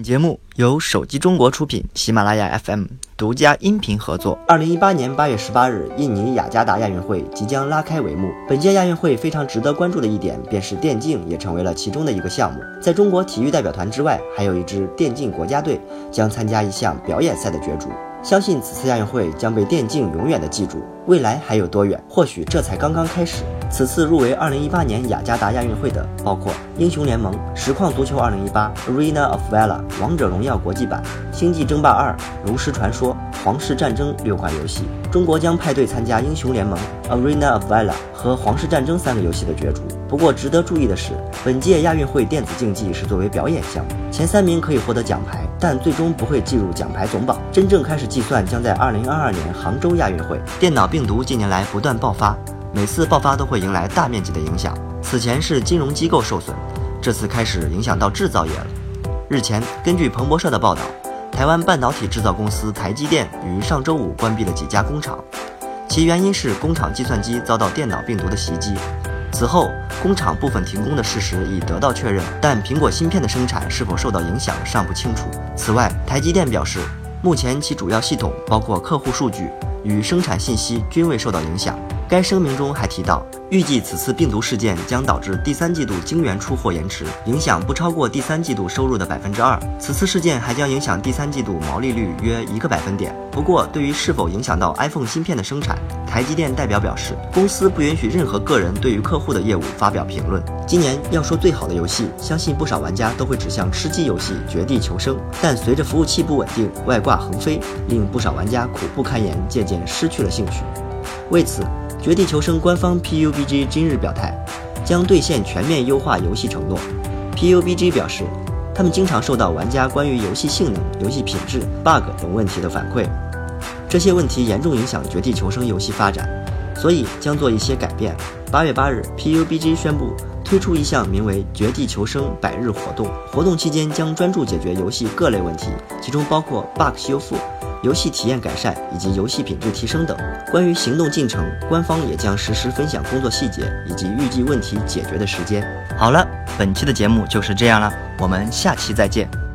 本节目由手机中国出品，喜马拉雅 FM 独家音频合作。二零一八年八月十八日，印尼雅加达亚运会即将拉开帷幕。本届亚运会非常值得关注的一点，便是电竞也成为了其中的一个项目。在中国体育代表团之外，还有一支电竞国家队将参加一项表演赛的角逐。相信此次亚运会将被电竞永远的记住。未来还有多远？或许这才刚刚开始。此次入围二零一八年雅加达亚运会的包括《英雄联盟》《实况足球二零一八》《Arena of Valor》《王者荣耀国际版》《星际争霸二》《炉石传说》《皇室战争》六款游戏。中国将派队参加《英雄联盟》《Arena of Valor》和《皇室战争》三个游戏的角逐。不过值得注意的是，本届亚运会电子竞技是作为表演项目，前三名可以获得奖牌，但最终不会计入奖牌总榜。真正开始计算将在二零二二年杭州亚运会。电脑病毒近年来不断爆发。每次爆发都会迎来大面积的影响。此前是金融机构受损，这次开始影响到制造业了。日前，根据彭博社的报道，台湾半导体制造公司台积电于上周五关闭了几家工厂，其原因是工厂计算机遭到电脑病毒的袭击。此后，工厂部分停工的事实已得到确认，但苹果芯片的生产是否受到影响尚不清楚。此外，台积电表示，目前其主要系统包括客户数据与生产信息均未受到影响。该声明中还提到，预计此次病毒事件将导致第三季度晶圆出货延迟，影响不超过第三季度收入的百分之二。此次事件还将影响第三季度毛利率约一个百分点。不过，对于是否影响到 iPhone 芯片的生产，台积电代表表示，公司不允许任何个人对于客户的业务发表评论。今年要说最好的游戏，相信不少玩家都会指向吃鸡游戏《绝地求生》，但随着服务器不稳定、外挂横飞，令不少玩家苦不堪言，渐渐失去了兴趣。为此，《绝地求生》官方 PUBG 今日表态，将兑现全面优化游戏承诺。PUBG 表示，他们经常受到玩家关于游戏性能、游戏品质、bug 等问题的反馈，这些问题严重影响《绝地求生》游戏发展，所以将做一些改变。八月八日，PUBG 宣布推出一项名为《绝地求生百日活动》，活动期间将专注解决游戏各类问题，其中包括 bug 修复。游戏体验改善以及游戏品质提升等。关于行动进程，官方也将实时分享工作细节以及预计问题解决的时间。好了，本期的节目就是这样了，我们下期再见。